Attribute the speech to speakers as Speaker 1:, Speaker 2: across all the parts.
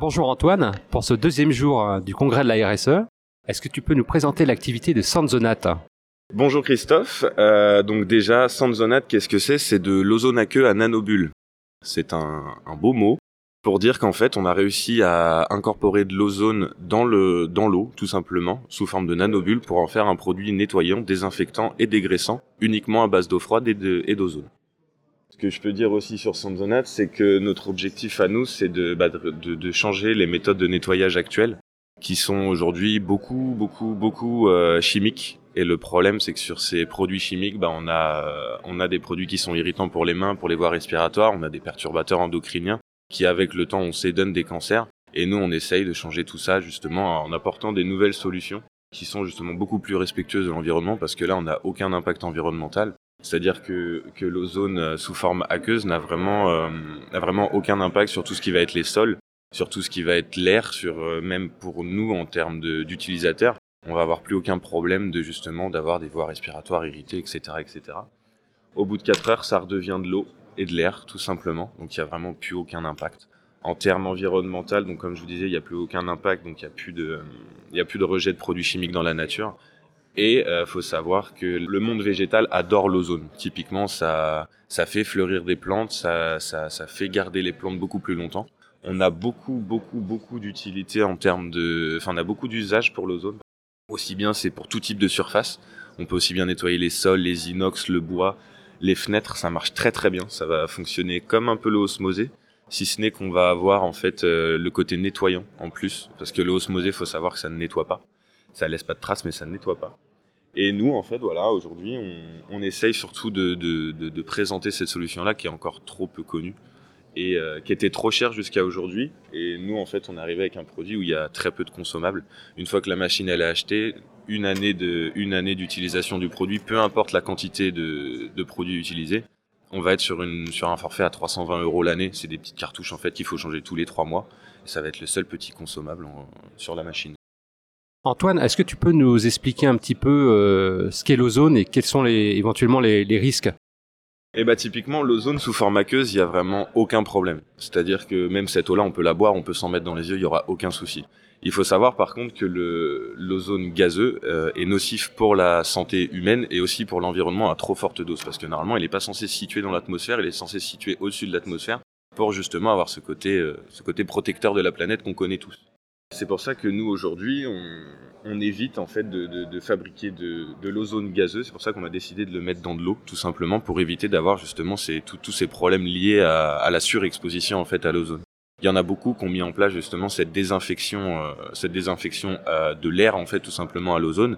Speaker 1: Bonjour Antoine, pour ce deuxième jour euh, du congrès de la RSE, est-ce que tu peux nous présenter l'activité de Sanzonat
Speaker 2: Bonjour Christophe, euh, donc déjà Sanzonat, qu'est-ce que c'est? C'est de l'ozone à queue à nanobulles. C'est un, beau mot pour dire qu'en fait on a réussi à incorporer de l'ozone dans dans l'eau tout simplement sous forme de nanobules pour en faire un produit nettoyant, désinfectant et dégraissant uniquement à base d'eau froide et d'ozone. Ce que je peux dire aussi sur Samsonite, c'est que notre objectif à nous, c'est de, bah, de, changer les méthodes de nettoyage actuelles, qui sont aujourd'hui beaucoup, beaucoup, beaucoup euh, chimiques. Et le problème, c'est que sur ces produits chimiques, bah, on a, on a des produits qui sont irritants pour les mains, pour les voies respiratoires, on a des perturbateurs endocriniens, qui avec le temps, on s'édonne des cancers. Et nous, on essaye de changer tout ça justement en apportant des nouvelles solutions qui sont justement beaucoup plus respectueuses de l'environnement parce que là, on n'a aucun impact environnemental. C'est-à-dire que, l'ozone euh, sous forme aqueuse n'a vraiment, euh, vraiment aucun impact sur tout ce qui va être les sols, sur tout ce qui va être l'air, sur euh, même pour nous en termes d'utilisateurs. On va avoir plus aucun problème de justement d'avoir des voies respiratoires irritées, etc., etc. Au bout de 4 heures, ça redevient de l'eau et de l'air, tout simplement. Donc il n'y a vraiment plus aucun impact. En termes environnemental, donc comme je vous disais, il n'y a plus aucun impact, donc il n'y a plus a plus de rejet de produits chimiques dans la nature. Et euh, faut savoir que le monde végétal adore l'ozone. Typiquement, ça, ça fait fleurir des plantes, ça, ça, ça fait garder les plantes beaucoup plus longtemps. On a beaucoup, beaucoup, beaucoup d'utilité en termes de, enfin, on a beaucoup d'usages pour l'ozone. Aussi bien, c'est pour tout type de surface. On peut aussi bien nettoyer les sols, les inox, le bois, les fenêtres. Ça marche très, très bien. Ça va fonctionner comme un peu le si ce n'est qu'on va avoir en fait euh, le côté nettoyant en plus, parce que le osmosé, faut savoir que ça ne nettoie pas ça laisse pas de traces, mais ça ne nettoie pas. Et nous, en fait, voilà, aujourd'hui, on, essaye surtout de, présenter cette solution-là qui est encore trop peu connue et euh, qui était trop chère jusqu'à aujourd'hui. Et nous, en fait, on est arrivé avec un produit où il y a très peu de consommables. Une fois que la machine elle est achetée, une année de année d'utilisation du produit, peu importe la quantité de, produits utilisés, on va être sur un forfait à 320 euros l'année. C'est des petites cartouches en fait qu'il faut changer tous les trois mois. Et ça va être le seul petit consommable sur la machine.
Speaker 1: Antoine, est-ce que tu peux nous expliquer un petit peu euh, ce qu'est l'ozone et quels sont éventuellement les, risques?
Speaker 2: Eh bah typiquement l'ozone sous forme aqueuse, il y a vraiment aucun problème. C'est-à-dire que même cette eau-là, on peut la boire, on peut s'en mettre dans les yeux, il y aura aucun souci. Il faut savoir par contre que l'ozone gazeux euh, est nocif pour la santé humaine et aussi pour l'environnement à trop forte dose parce que normalement, il n'est pas censé se situer dans l'atmosphère, il est censé se situer au-dessus de l'atmosphère pour justement avoir ce côté euh, ce côté protecteur de la planète qu'on connaît tous. C'est pour ça que nous aujourd'hui, on, évite en fait de, fabriquer de, l'ozone gazeux. C'est pour ça qu'on a décidé de le mettre dans de l'eau, tout simplement, pour éviter d'avoir justement tous ces problèmes liés à, la surexposition en fait à l'ozone. Il y en a beaucoup qui ont mis en place justement cette désinfection, euh, cette désinfection euh, de l'air en fait tout simplement à l'ozone.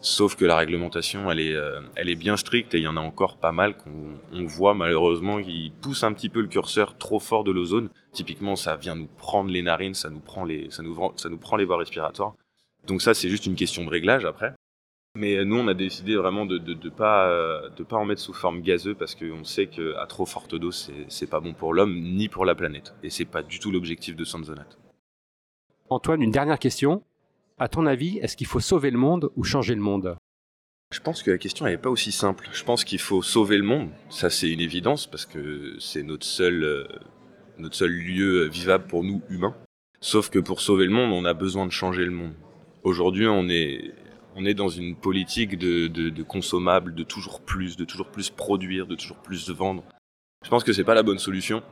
Speaker 2: Sauf que la réglementation, elle est, euh, elle est bien stricte et il y en a encore pas mal qu'on voit malheureusement qui poussent un petit peu le curseur trop fort de l'ozone. Typiquement, ça vient nous prendre les narines, ça nous prend les, ça nous, ça nous prend les voies respiratoires. Donc ça, c'est juste une question de réglage après. Mais nous, on a décidé vraiment de de, de pas euh, de pas en mettre sous forme gazeuse parce qu'on sait qu'à trop forte dose, c'est pas bon pour l'homme ni pour la planète. Et c'est pas du tout l'objectif de Sanzonat.
Speaker 1: Antoine, une dernière question. À ton avis, est-ce qu'il faut sauver le monde ou changer le monde?
Speaker 2: Je pense que la question n'est pas aussi simple. Je pense qu'il faut sauver le monde. Ça, c'est une évidence parce que c'est notre seul, euh, notre seul lieu vivable pour nous, humains. Sauf que pour sauver le monde, on a besoin de changer le monde. Aujourd'hui, on est, on est dans une politique de, de, de consommables, de toujours plus, de toujours plus produire, de toujours plus vendre. Je pense que c'est pas la bonne solution.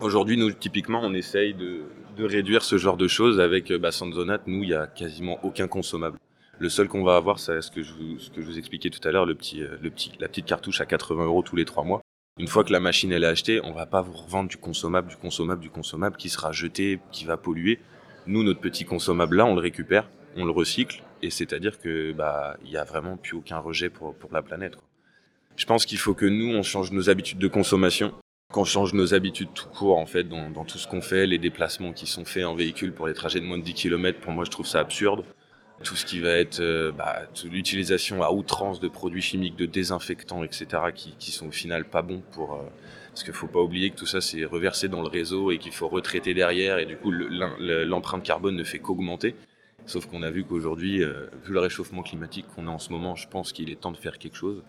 Speaker 2: Aujourd'hui, nous, typiquement, on essaye de, de, réduire ce genre de choses avec bah, Sanzonat. Nous, il y a quasiment aucun consommable. Le seul qu'on va avoir, c'est ce que je vous, ce que je vous expliquais tout à l'heure, le petit, le petit, la petite cartouche à 80 euros tous les trois mois. Une fois que la machine elle est achetée, on va pas vous revendre du consommable, du consommable, du consommable qui sera jeté, qui va polluer. Nous, notre petit consommable là, on le récupère, on le recycle, et c'est-à-dire que bah il a vraiment plus aucun rejet pour la planète. Je pense qu'il faut que nous on change nos habitudes de consommation qu'on change nos habitudes tout court en fait dans, dans tout ce qu'on fait, les déplacements qui sont faits en véhicule pour les trajets de moins de 10 km, pour moi je trouve ça absurde. Tout ce qui va être euh, bah, l'utilisation à outrance de produits chimiques, de désinfectants, etc., qui, sont au final pas bons pour... Euh, parce qu'il faut pas oublier que tout ça c'est reversé dans le réseau et qu'il faut retraiter derrière et du coup l'empreinte carbone ne fait qu'augmenter. Sauf qu'on a vu qu'aujourd'hui, euh, vu le réchauffement climatique qu'on a en ce moment, je pense qu'il est temps de faire quelque chose.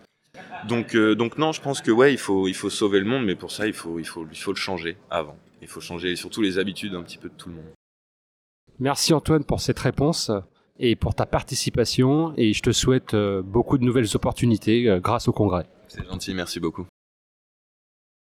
Speaker 2: Donc, non, je pense que ouais, il faut, sauver le monde, mais pour ça, il faut, il faut le changer avant. Il faut changer surtout les habitudes un petit peu de tout le monde.
Speaker 1: Merci Antoine pour cette réponse et pour ta participation et je te souhaite beaucoup de nouvelles opportunités grâce au congrès.
Speaker 2: C'est gentil, merci beaucoup.